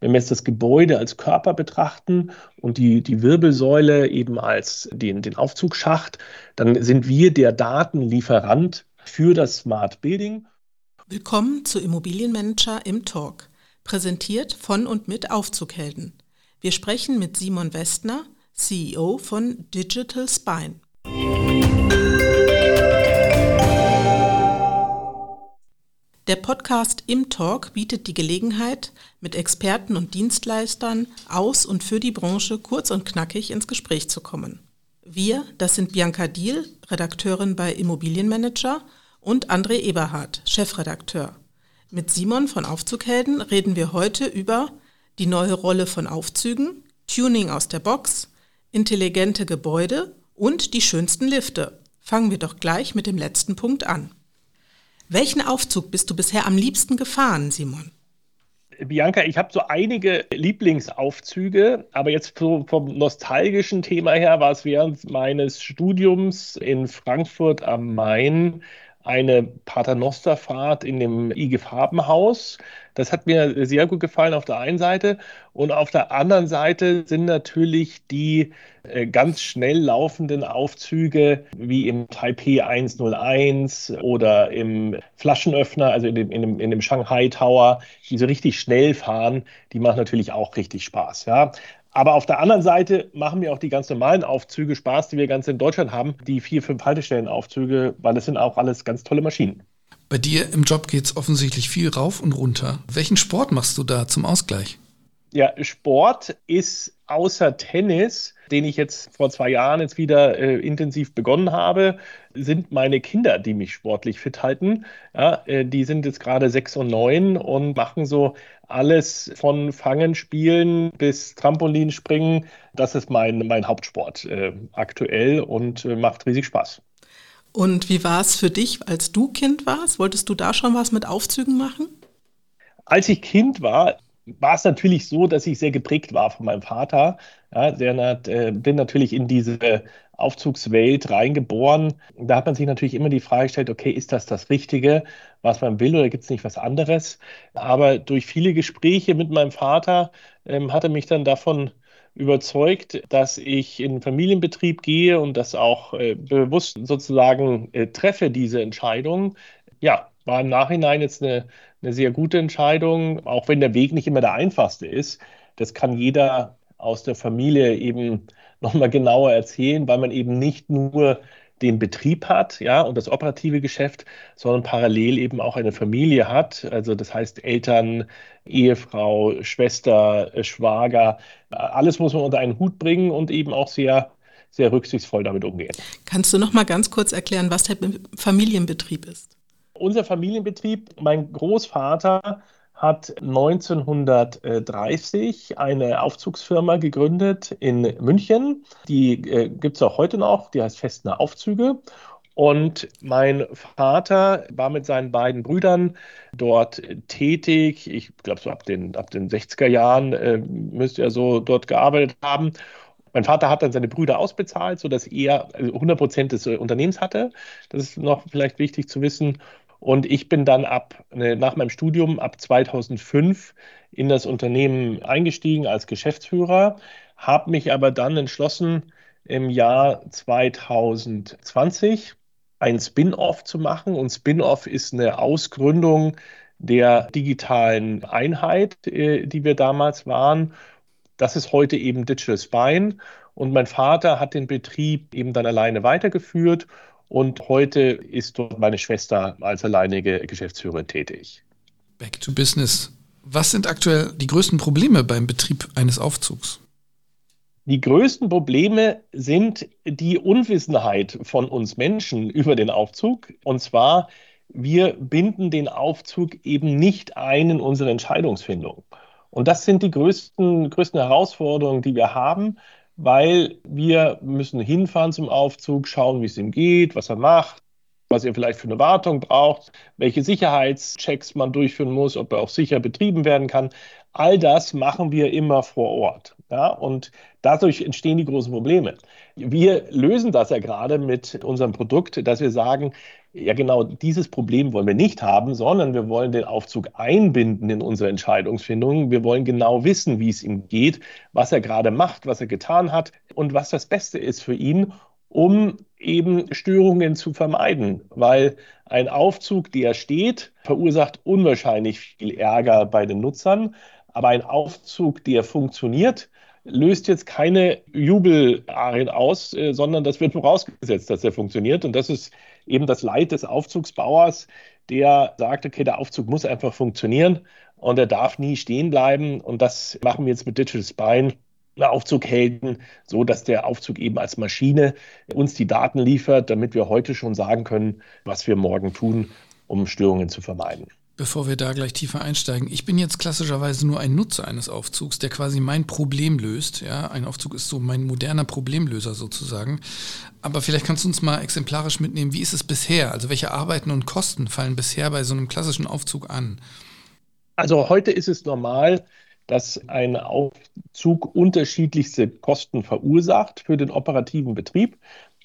Wenn wir jetzt das Gebäude als Körper betrachten und die, die Wirbelsäule eben als den, den Aufzugsschacht, dann sind wir der Datenlieferant für das Smart Building. Willkommen zu Immobilienmanager im Talk, präsentiert von und mit Aufzughelden. Wir sprechen mit Simon Westner, CEO von Digital Spine. Der Podcast Im Talk bietet die Gelegenheit, mit Experten und Dienstleistern aus und für die Branche kurz und knackig ins Gespräch zu kommen. Wir, das sind Bianca Diel, Redakteurin bei Immobilienmanager und André Eberhardt, Chefredakteur. Mit Simon von Aufzughelden reden wir heute über die neue Rolle von Aufzügen, Tuning aus der Box, intelligente Gebäude und die schönsten Lifte. Fangen wir doch gleich mit dem letzten Punkt an. Welchen Aufzug bist du bisher am liebsten gefahren, Simon? Bianca, ich habe so einige Lieblingsaufzüge, aber jetzt so vom nostalgischen Thema her war es während meines Studiums in Frankfurt am Main eine Paternosterfahrt in dem IG Farbenhaus. Das hat mir sehr gut gefallen auf der einen Seite. Und auf der anderen Seite sind natürlich die äh, ganz schnell laufenden Aufzüge wie im Taipei 101 oder im Flaschenöffner, also in dem, in dem, in dem Shanghai Tower, die so richtig schnell fahren, die machen natürlich auch richtig Spaß. Ja. Aber auf der anderen Seite machen mir auch die ganz normalen Aufzüge Spaß, die wir ganz in Deutschland haben, die vier, fünf Haltestellenaufzüge, weil das sind auch alles ganz tolle Maschinen. Bei dir im Job geht es offensichtlich viel rauf und runter. Welchen Sport machst du da zum Ausgleich? Ja, Sport ist außer Tennis, den ich jetzt vor zwei Jahren jetzt wieder äh, intensiv begonnen habe, sind meine Kinder, die mich sportlich fit halten. Ja, äh, die sind jetzt gerade sechs und neun und machen so alles von Fangen, Spielen bis Trampolinspringen. Das ist mein, mein Hauptsport äh, aktuell und äh, macht riesig Spaß. Und wie war es für dich, als du Kind warst? Wolltest du da schon was mit Aufzügen machen? Als ich Kind war, war es natürlich so, dass ich sehr geprägt war von meinem Vater. Ja, der, äh, bin natürlich in diese Aufzugswelt reingeboren. Da hat man sich natürlich immer die Frage gestellt, okay, ist das das Richtige, was man will oder gibt es nicht was anderes? Aber durch viele Gespräche mit meinem Vater ähm, hat er mich dann davon überzeugt, dass ich in Familienbetrieb gehe und das auch äh, bewusst sozusagen äh, treffe, diese Entscheidung. Ja, war im Nachhinein jetzt eine, eine sehr gute Entscheidung, auch wenn der Weg nicht immer der einfachste ist. Das kann jeder aus der Familie eben nochmal genauer erzählen, weil man eben nicht nur den Betrieb hat, ja, und das operative Geschäft, sondern parallel eben auch eine Familie hat. Also das heißt Eltern, Ehefrau, Schwester, Schwager, alles muss man unter einen Hut bringen und eben auch sehr sehr rücksichtsvoll damit umgehen. Kannst du noch mal ganz kurz erklären, was der Familienbetrieb ist? Unser Familienbetrieb, mein Großvater hat 1930 eine Aufzugsfirma gegründet in München. Die äh, gibt es auch heute noch, die heißt Festner Aufzüge. Und mein Vater war mit seinen beiden Brüdern dort tätig. Ich glaube, so ab den, ab den 60er Jahren äh, müsste er so dort gearbeitet haben. Mein Vater hat dann seine Brüder ausbezahlt, sodass er 100 also Prozent des Unternehmens hatte. Das ist noch vielleicht wichtig zu wissen. Und ich bin dann ab, ne, nach meinem Studium ab 2005 in das Unternehmen eingestiegen als Geschäftsführer, habe mich aber dann entschlossen, im Jahr 2020 ein Spin-off zu machen. Und Spin-off ist eine Ausgründung der digitalen Einheit, äh, die wir damals waren. Das ist heute eben Digital Spine. Und mein Vater hat den Betrieb eben dann alleine weitergeführt und heute ist dort meine Schwester als alleinige Geschäftsführerin tätig. Back to Business. Was sind aktuell die größten Probleme beim Betrieb eines Aufzugs? Die größten Probleme sind die Unwissenheit von uns Menschen über den Aufzug. Und zwar, wir binden den Aufzug eben nicht ein in unsere Entscheidungsfindung. Und das sind die größten, größten Herausforderungen, die wir haben weil wir müssen hinfahren zum Aufzug, schauen, wie es ihm geht, was er macht, was er vielleicht für eine Wartung braucht, welche Sicherheitschecks man durchführen muss, ob er auch sicher betrieben werden kann. All das machen wir immer vor Ort. Ja, und dadurch entstehen die großen Probleme. Wir lösen das ja gerade mit unserem Produkt, dass wir sagen, ja genau dieses Problem wollen wir nicht haben, sondern wir wollen den Aufzug einbinden in unsere Entscheidungsfindung. Wir wollen genau wissen, wie es ihm geht, was er gerade macht, was er getan hat und was das Beste ist für ihn, um eben Störungen zu vermeiden, weil ein Aufzug, der steht, verursacht unwahrscheinlich viel Ärger bei den Nutzern, aber ein Aufzug, der funktioniert, löst jetzt keine Jubelarien aus, äh, sondern das wird vorausgesetzt, dass er funktioniert. Und das ist eben das Leid des Aufzugsbauers, der sagt, okay, der Aufzug muss einfach funktionieren und er darf nie stehen bleiben. Und das machen wir jetzt mit Digital Spine. Aufzughelden, so dass der Aufzug eben als Maschine uns die Daten liefert, damit wir heute schon sagen können, was wir morgen tun, um Störungen zu vermeiden. Bevor wir da gleich tiefer einsteigen, ich bin jetzt klassischerweise nur ein Nutzer eines Aufzugs, der quasi mein Problem löst. Ja, ein Aufzug ist so mein moderner Problemlöser sozusagen. Aber vielleicht kannst du uns mal exemplarisch mitnehmen, wie ist es bisher? Also welche Arbeiten und Kosten fallen bisher bei so einem klassischen Aufzug an? Also heute ist es normal, dass ein Aufzug unterschiedlichste Kosten verursacht für den operativen Betrieb.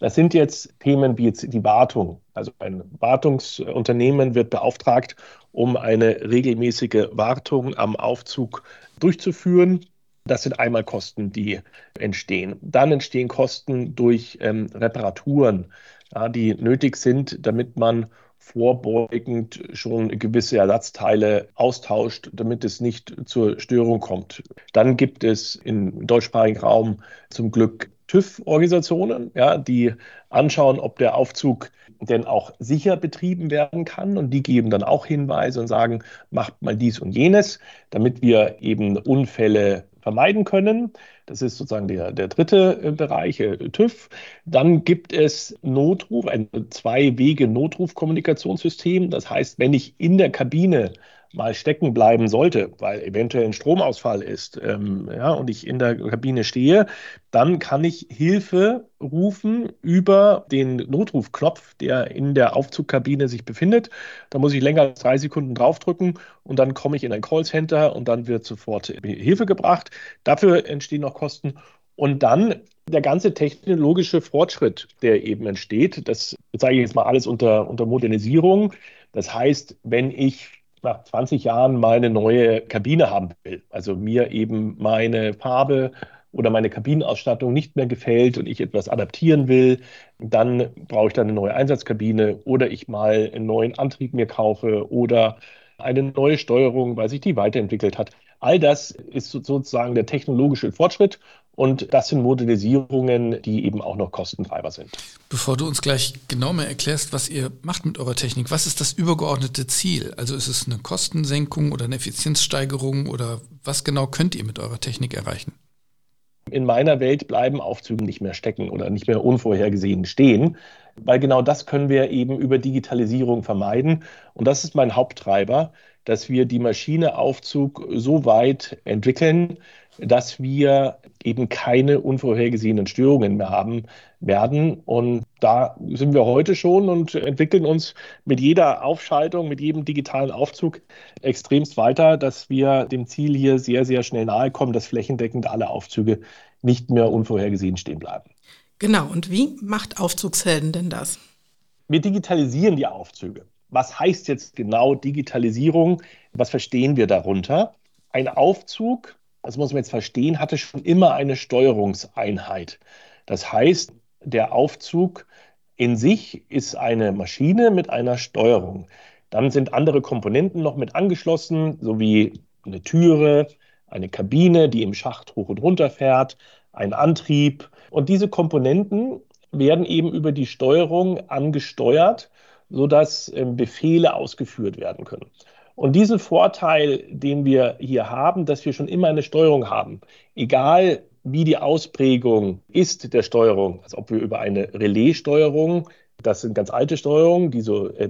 Das sind jetzt Themen wie jetzt die Wartung. Also ein Wartungsunternehmen wird beauftragt, um eine regelmäßige Wartung am Aufzug durchzuführen. Das sind einmal Kosten, die entstehen. Dann entstehen Kosten durch ähm, Reparaturen, ja, die nötig sind, damit man vorbeugend schon gewisse Ersatzteile austauscht, damit es nicht zur Störung kommt. Dann gibt es im deutschsprachigen Raum zum Glück TÜV-Organisationen, ja, die anschauen, ob der Aufzug denn auch sicher betrieben werden kann. Und die geben dann auch Hinweise und sagen, macht mal dies und jenes, damit wir eben Unfälle vermeiden können. Das ist sozusagen der, der dritte äh, Bereich, äh, TÜV. Dann gibt es Notruf, ein Zwei-Wege-Notrufkommunikationssystem. Das heißt, wenn ich in der Kabine mal stecken bleiben sollte, weil eventuell ein Stromausfall ist ähm, ja, und ich in der Kabine stehe, dann kann ich Hilfe rufen über den Notrufknopf, der in der Aufzugkabine sich befindet. Da muss ich länger als drei Sekunden draufdrücken und dann komme ich in ein Callcenter und dann wird sofort Hilfe gebracht. Dafür entstehen noch Kosten. Und dann der ganze technologische Fortschritt, der eben entsteht, das zeige ich jetzt mal alles unter, unter Modernisierung. Das heißt, wenn ich nach 20 Jahren mal eine neue Kabine haben will, also mir eben meine Farbe oder meine Kabinenausstattung nicht mehr gefällt und ich etwas adaptieren will, dann brauche ich dann eine neue Einsatzkabine oder ich mal einen neuen Antrieb mir kaufe oder eine neue Steuerung, weil sich die weiterentwickelt hat. All das ist sozusagen der technologische Fortschritt und das sind Modernisierungen, die eben auch noch Kostentreiber sind. Bevor du uns gleich genau mehr erklärst, was ihr macht mit eurer Technik, was ist das übergeordnete Ziel? Also ist es eine Kostensenkung oder eine Effizienzsteigerung oder was genau könnt ihr mit eurer Technik erreichen? In meiner Welt bleiben Aufzüge nicht mehr stecken oder nicht mehr unvorhergesehen stehen, weil genau das können wir eben über Digitalisierung vermeiden. Und das ist mein Haupttreiber, dass wir die Maschineaufzug so weit entwickeln, dass wir eben keine unvorhergesehenen Störungen mehr haben werden. Und da sind wir heute schon und entwickeln uns mit jeder Aufschaltung, mit jedem digitalen Aufzug extremst weiter, dass wir dem Ziel hier sehr, sehr schnell nahe kommen, dass flächendeckend alle Aufzüge nicht mehr unvorhergesehen stehen bleiben. Genau. Und wie macht Aufzugshelden denn das? Wir digitalisieren die Aufzüge. Was heißt jetzt genau Digitalisierung? Was verstehen wir darunter? Ein Aufzug das muss man jetzt verstehen, hatte schon immer eine Steuerungseinheit. Das heißt, der Aufzug in sich ist eine Maschine mit einer Steuerung. Dann sind andere Komponenten noch mit angeschlossen, sowie eine Türe, eine Kabine, die im Schacht hoch und runter fährt, ein Antrieb. Und diese Komponenten werden eben über die Steuerung angesteuert, sodass ähm, Befehle ausgeführt werden können. Und diesen Vorteil, den wir hier haben, dass wir schon immer eine Steuerung haben, egal wie die Ausprägung ist der Steuerung, also ob wir über eine Relaissteuerung, das sind ganz alte Steuerungen, die so äh,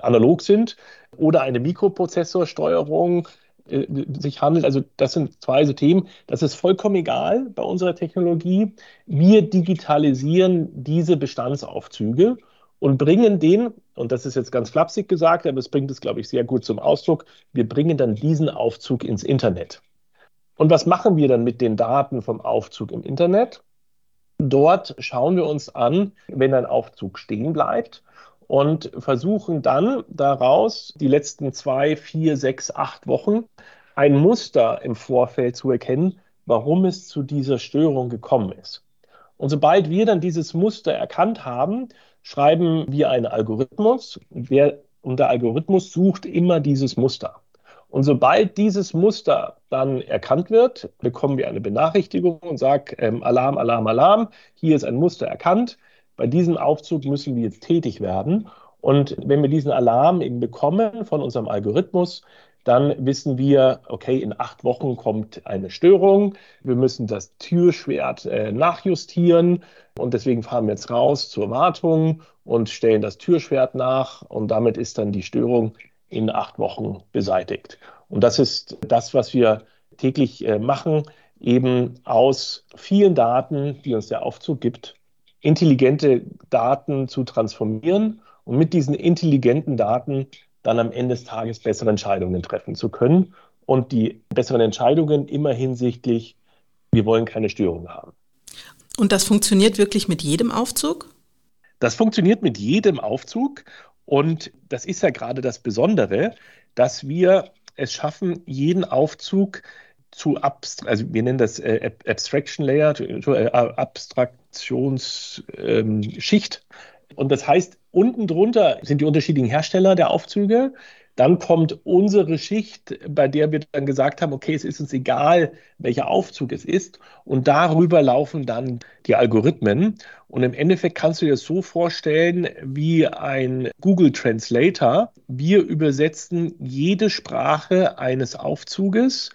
analog sind, oder eine Mikroprozessorsteuerung äh, sich handelt. Also das sind zwei so Themen. Das ist vollkommen egal bei unserer Technologie. Wir digitalisieren diese Bestandsaufzüge und bringen den, und das ist jetzt ganz flapsig gesagt, aber es bringt es, glaube ich, sehr gut zum Ausdruck, wir bringen dann diesen Aufzug ins Internet. Und was machen wir dann mit den Daten vom Aufzug im Internet? Dort schauen wir uns an, wenn ein Aufzug stehen bleibt und versuchen dann daraus die letzten zwei, vier, sechs, acht Wochen ein Muster im Vorfeld zu erkennen, warum es zu dieser Störung gekommen ist. Und sobald wir dann dieses Muster erkannt haben, schreiben wir einen Algorithmus. Der, und der Algorithmus sucht immer dieses Muster. Und sobald dieses Muster dann erkannt wird, bekommen wir eine Benachrichtigung und sagen, ähm, Alarm, Alarm, Alarm, hier ist ein Muster erkannt. Bei diesem Aufzug müssen wir jetzt tätig werden. Und wenn wir diesen Alarm eben bekommen von unserem Algorithmus, dann wissen wir, okay, in acht Wochen kommt eine Störung. Wir müssen das Türschwert äh, nachjustieren und deswegen fahren wir jetzt raus zur Wartung und stellen das Türschwert nach und damit ist dann die Störung in acht Wochen beseitigt. Und das ist das, was wir täglich äh, machen, eben aus vielen Daten, die uns der Aufzug gibt, intelligente Daten zu transformieren und mit diesen intelligenten Daten dann am Ende des Tages bessere Entscheidungen treffen zu können. Und die besseren Entscheidungen immer hinsichtlich, wir wollen keine Störungen haben. Und das funktioniert wirklich mit jedem Aufzug? Das funktioniert mit jedem Aufzug. Und das ist ja gerade das Besondere, dass wir es schaffen, jeden Aufzug zu abstrakt, also wir nennen das äh, Abstraction Layer, äh, Abstraktionsschicht. Ähm, und das heißt, unten drunter sind die unterschiedlichen Hersteller der Aufzüge. Dann kommt unsere Schicht, bei der wir dann gesagt haben, okay, es ist uns egal, welcher Aufzug es ist. Und darüber laufen dann die Algorithmen. Und im Endeffekt kannst du dir das so vorstellen wie ein Google Translator. Wir übersetzen jede Sprache eines Aufzuges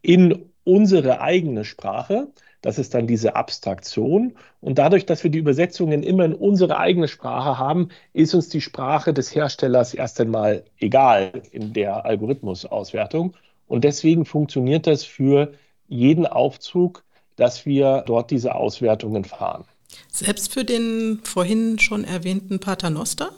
in unsere eigene Sprache. Das ist dann diese Abstraktion. Und dadurch, dass wir die Übersetzungen immer in unsere eigene Sprache haben, ist uns die Sprache des Herstellers erst einmal egal in der Algorithmusauswertung. Und deswegen funktioniert das für jeden Aufzug, dass wir dort diese Auswertungen fahren. Selbst für den vorhin schon erwähnten Paternoster?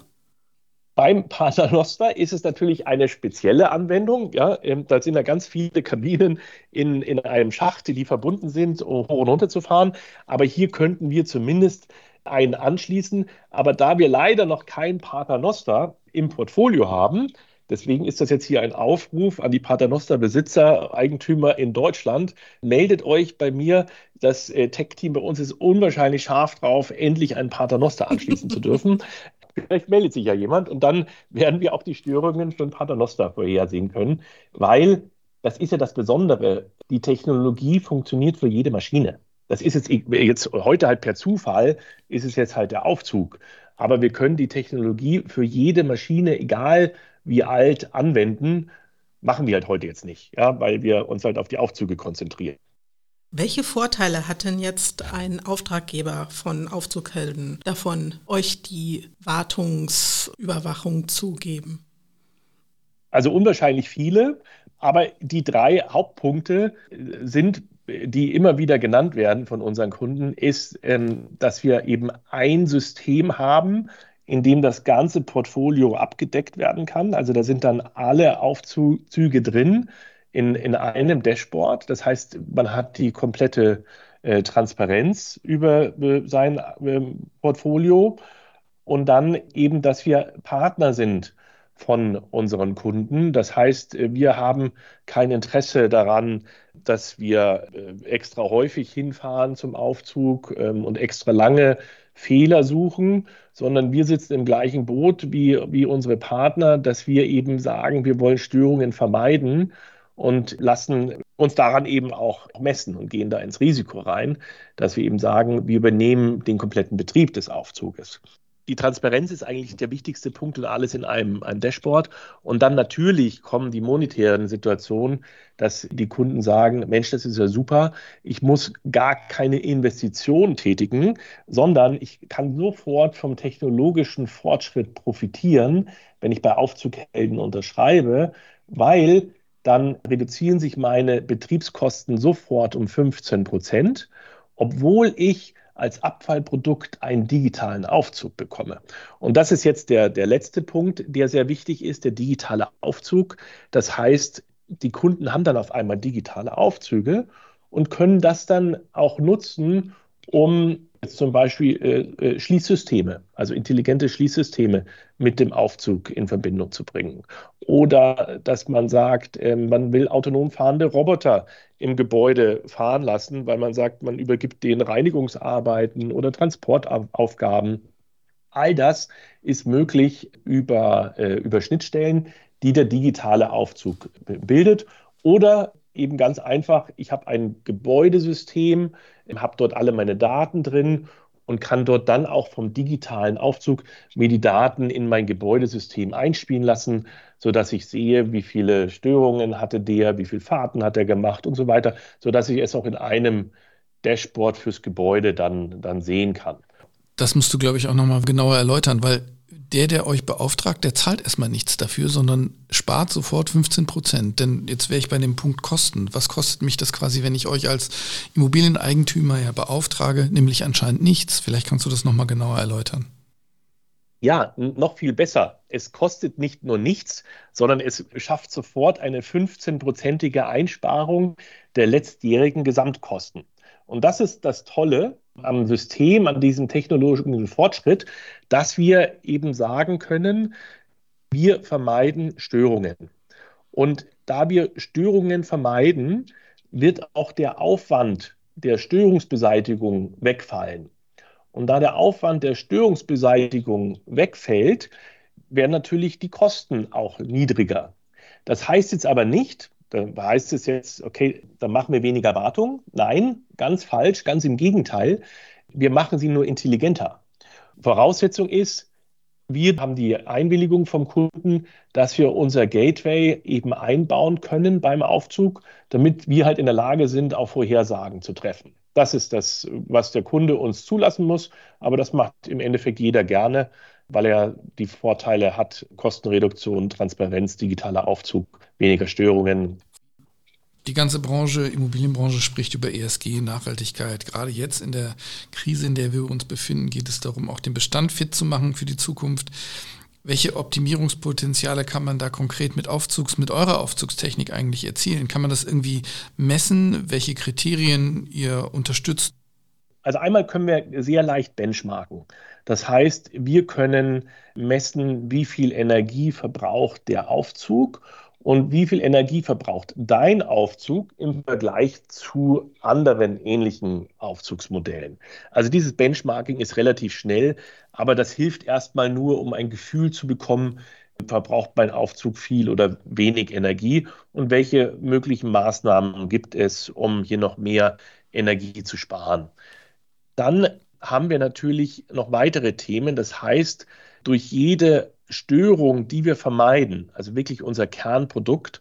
Beim Paternoster ist es natürlich eine spezielle Anwendung. Ja, ähm, da sind ja ganz viele Kabinen in, in einem Schacht, die verbunden sind, um hoch und runter zu fahren. Aber hier könnten wir zumindest einen anschließen. Aber da wir leider noch kein Paternoster im Portfolio haben, Deswegen ist das jetzt hier ein Aufruf an die Paternoster-Besitzer, Eigentümer in Deutschland. Meldet euch bei mir. Das äh, Tech-Team bei uns ist unwahrscheinlich scharf drauf, endlich einen Paternoster anschließen zu dürfen. Vielleicht meldet sich ja jemand und dann werden wir auch die Störungen von Paternoster vorhersehen können, weil das ist ja das Besondere. Die Technologie funktioniert für jede Maschine. Das ist jetzt, jetzt heute halt per Zufall, ist es jetzt halt der Aufzug. Aber wir können die Technologie für jede Maschine, egal wie alt, anwenden. Machen wir halt heute jetzt nicht, ja, weil wir uns halt auf die Aufzüge konzentrieren. Welche Vorteile hat denn jetzt ein Auftraggeber von Aufzughelden davon, euch die Wartungsüberwachung zu geben? Also unwahrscheinlich viele, aber die drei Hauptpunkte sind, die immer wieder genannt werden von unseren Kunden, ist, ähm, dass wir eben ein System haben, in dem das ganze Portfolio abgedeckt werden kann. Also da sind dann alle Aufzüge drin in, in einem Dashboard. Das heißt, man hat die komplette äh, Transparenz über äh, sein äh, Portfolio und dann eben, dass wir Partner sind von unseren Kunden. Das heißt, äh, wir haben kein Interesse daran, dass wir äh, extra häufig hinfahren zum Aufzug ähm, und extra lange Fehler suchen, sondern wir sitzen im gleichen Boot wie, wie unsere Partner, dass wir eben sagen, wir wollen Störungen vermeiden und lassen uns daran eben auch messen und gehen da ins Risiko rein, dass wir eben sagen, wir übernehmen den kompletten Betrieb des Aufzuges. Die Transparenz ist eigentlich der wichtigste Punkt und alles in einem, einem Dashboard. Und dann natürlich kommen die monetären Situationen, dass die Kunden sagen, Mensch, das ist ja super, ich muss gar keine Investition tätigen, sondern ich kann sofort vom technologischen Fortschritt profitieren, wenn ich bei Aufzughelden unterschreibe, weil dann reduzieren sich meine Betriebskosten sofort um 15 Prozent, obwohl ich als Abfallprodukt einen digitalen Aufzug bekomme. Und das ist jetzt der, der letzte Punkt, der sehr wichtig ist, der digitale Aufzug. Das heißt, die Kunden haben dann auf einmal digitale Aufzüge und können das dann auch nutzen, um zum Beispiel äh, äh, Schließsysteme, also intelligente Schließsysteme mit dem Aufzug in Verbindung zu bringen. Oder dass man sagt, äh, man will autonom fahrende Roboter im Gebäude fahren lassen, weil man sagt, man übergibt denen Reinigungsarbeiten oder Transportaufgaben. All das ist möglich über, äh, über Schnittstellen, die der digitale Aufzug bildet. Oder eben ganz einfach, ich habe ein Gebäudesystem, habe dort alle meine Daten drin und kann dort dann auch vom digitalen Aufzug mir die Daten in mein Gebäudesystem einspielen lassen, sodass ich sehe, wie viele Störungen hatte der, wie viele Fahrten hat er gemacht und so weiter, sodass ich es auch in einem Dashboard fürs Gebäude dann, dann sehen kann. Das musst du, glaube ich, auch nochmal genauer erläutern, weil der, der euch beauftragt, der zahlt erstmal nichts dafür, sondern spart sofort 15 Prozent. Denn jetzt wäre ich bei dem Punkt Kosten. Was kostet mich das quasi, wenn ich euch als Immobilieneigentümer ja beauftrage? Nämlich anscheinend nichts. Vielleicht kannst du das nochmal genauer erläutern. Ja, noch viel besser. Es kostet nicht nur nichts, sondern es schafft sofort eine 15-prozentige Einsparung der letztjährigen Gesamtkosten. Und das ist das Tolle am System, an diesem technologischen Fortschritt, dass wir eben sagen können, wir vermeiden Störungen. Und da wir Störungen vermeiden, wird auch der Aufwand der Störungsbeseitigung wegfallen. Und da der Aufwand der Störungsbeseitigung wegfällt, werden natürlich die Kosten auch niedriger. Das heißt jetzt aber nicht, da heißt es jetzt, okay, dann machen wir weniger Wartung. Nein, ganz falsch, ganz im Gegenteil. Wir machen sie nur intelligenter. Voraussetzung ist, wir haben die Einwilligung vom Kunden, dass wir unser Gateway eben einbauen können beim Aufzug, damit wir halt in der Lage sind, auch Vorhersagen zu treffen. Das ist das, was der Kunde uns zulassen muss, aber das macht im Endeffekt jeder gerne, weil er die Vorteile hat, Kostenreduktion, Transparenz, digitaler Aufzug, weniger Störungen. Die ganze Branche, Immobilienbranche spricht über ESG, Nachhaltigkeit. Gerade jetzt in der Krise, in der wir uns befinden, geht es darum, auch den Bestand fit zu machen für die Zukunft. Welche Optimierungspotenziale kann man da konkret mit Aufzugs, mit eurer Aufzugstechnik eigentlich erzielen? Kann man das irgendwie messen? Welche Kriterien ihr unterstützt? Also einmal können wir sehr leicht benchmarken. Das heißt, wir können messen, wie viel Energie verbraucht der Aufzug und wie viel Energie verbraucht dein Aufzug im Vergleich zu anderen ähnlichen Aufzugsmodellen. Also dieses Benchmarking ist relativ schnell, aber das hilft erstmal nur, um ein Gefühl zu bekommen, verbraucht mein Aufzug viel oder wenig Energie und welche möglichen Maßnahmen gibt es, um hier noch mehr Energie zu sparen. Dann haben wir natürlich noch weitere Themen. Das heißt, durch jede Störung, die wir vermeiden, also wirklich unser Kernprodukt,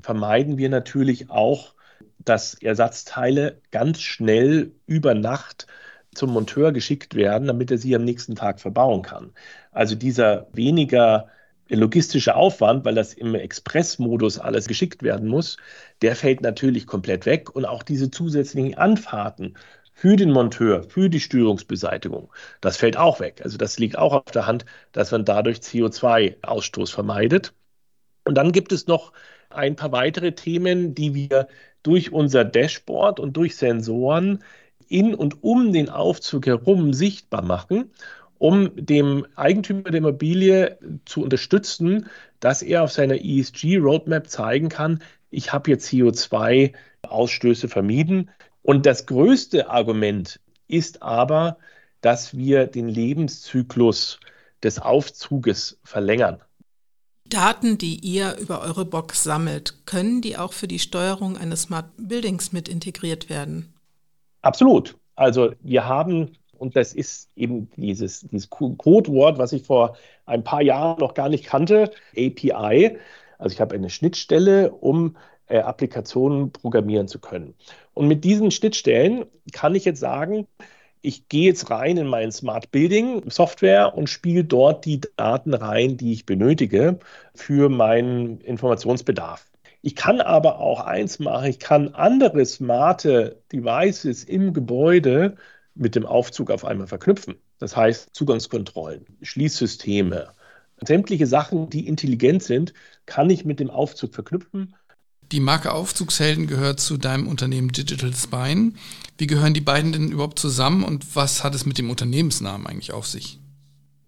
vermeiden wir natürlich auch, dass Ersatzteile ganz schnell über Nacht zum Monteur geschickt werden, damit er sie am nächsten Tag verbauen kann. Also dieser weniger logistische Aufwand, weil das im Expressmodus alles geschickt werden muss, der fällt natürlich komplett weg und auch diese zusätzlichen Anfahrten für den Monteur, für die Störungsbeseitigung. Das fällt auch weg. Also das liegt auch auf der Hand, dass man dadurch CO2-Ausstoß vermeidet. Und dann gibt es noch ein paar weitere Themen, die wir durch unser Dashboard und durch Sensoren in und um den Aufzug herum sichtbar machen, um dem Eigentümer der Immobilie zu unterstützen, dass er auf seiner ESG-Roadmap zeigen kann, ich habe jetzt CO2-Ausstöße vermieden. Und das größte Argument ist aber, dass wir den Lebenszyklus des Aufzuges verlängern. Daten, die ihr über eure Box sammelt, können die auch für die Steuerung eines Smart Buildings mit integriert werden? Absolut. Also wir haben, und das ist eben dieses, dieses Codewort, was ich vor ein paar Jahren noch gar nicht kannte, API. Also ich habe eine Schnittstelle, um äh, Applikationen programmieren zu können. Und mit diesen Schnittstellen kann ich jetzt sagen, ich gehe jetzt rein in mein Smart Building Software und spiele dort die Daten rein, die ich benötige für meinen Informationsbedarf. Ich kann aber auch eins machen, ich kann andere smarte Devices im Gebäude mit dem Aufzug auf einmal verknüpfen. Das heißt Zugangskontrollen, Schließsysteme, sämtliche Sachen, die intelligent sind, kann ich mit dem Aufzug verknüpfen Die Marke Aufzugshelden gehört zu deinem Unternehmen Digital Spine. Wie gehören die beiden denn überhaupt zusammen und was hat es mit dem Unternehmensnamen eigentlich auf sich?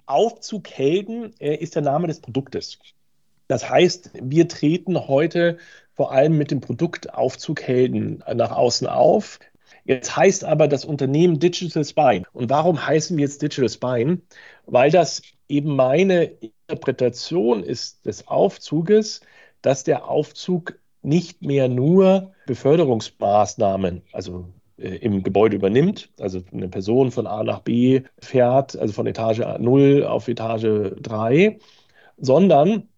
Aufzughelden äh, ist der Name des Produktes. Das heißt, wir treten heute vor allem mit dem Produkt Aufzughelden nach außen auf. Jetzt heißt aber das Unternehmen Digital Spine. Und warum heißen wir jetzt Digital Spine? Weil das eben meine Interpretation ist des Aufzuges, dass der Aufzug nicht mehr nur Beförderungsmaßnahmen, also äh, im Gebäude übernimmt, also eine Person von A nach B fährt, also von Etage 0 auf Etage 3, sondern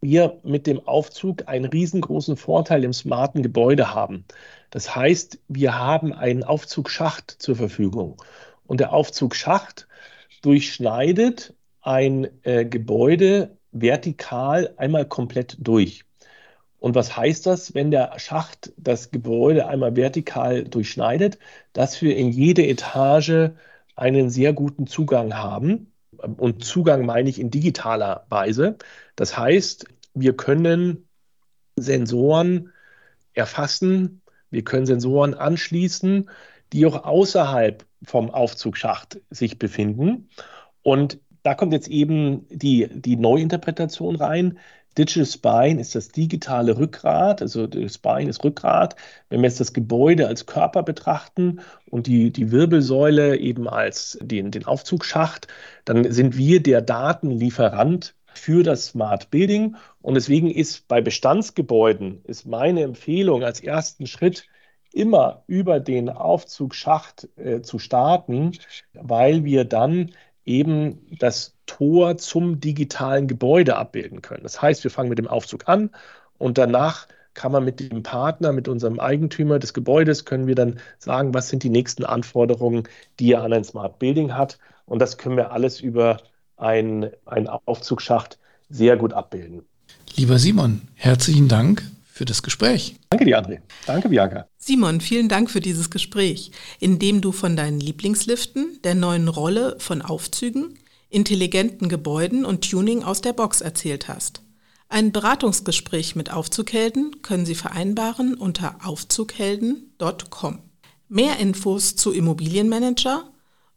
wir mit dem Aufzug einen riesengroßen Vorteil im smarten Gebäude haben. Das heißt, wir haben einen Aufzugsschacht zur Verfügung. Und der Aufzugsschacht durchschneidet ein äh, Gebäude vertikal einmal komplett durch. Und was heißt das, wenn der Schacht das Gebäude einmal vertikal durchschneidet, dass wir in jede Etage einen sehr guten Zugang haben. Und Zugang meine ich in digitaler Weise. Das heißt, wir können Sensoren erfassen, wir können Sensoren anschließen, die auch außerhalb vom Aufzugsschacht sich befinden. Und da kommt jetzt eben die, die Neuinterpretation rein. Digital Spine ist das digitale Rückgrat, also das Spine ist Rückgrat. Wenn wir jetzt das Gebäude als Körper betrachten und die, die Wirbelsäule eben als den, den Aufzugsschacht, dann sind wir der Datenlieferant für das Smart Building. Und deswegen ist bei Bestandsgebäuden ist meine Empfehlung als ersten Schritt immer über den Aufzugsschacht äh, zu starten, weil wir dann eben das Tor zum digitalen Gebäude abbilden können. Das heißt, wir fangen mit dem Aufzug an und danach kann man mit dem Partner, mit unserem Eigentümer des Gebäudes, können wir dann sagen, was sind die nächsten Anforderungen, die er an ein Smart Building hat. Und das können wir alles über einen, Aufzugsschacht sehr gut abbilden. Lieber Simon, herzlichen Dank für das Gespräch. Danke dir, André. Danke, Bianca. Simon, vielen Dank für dieses Gespräch, in dem du von deinen Lieblingsliften, der neuen Rolle von Aufzügen, intelligenten Gebäuden und Tuning aus der Box erzählt hast. Ein Beratungsgespräch mit Aufzughelden können Sie vereinbaren unter aufzughelden.com. Mehr Infos zu Immobilienmanager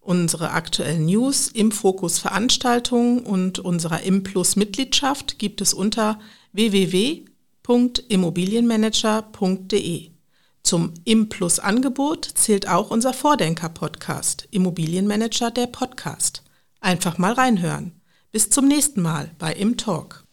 Unsere aktuellen News im Fokus Veranstaltungen und unserer Implus Mitgliedschaft gibt es unter www.immobilienmanager.de. Zum Implus-Angebot zählt auch unser Vordenker-Podcast, Immobilienmanager der Podcast. Einfach mal reinhören. Bis zum nächsten Mal bei Im Talk.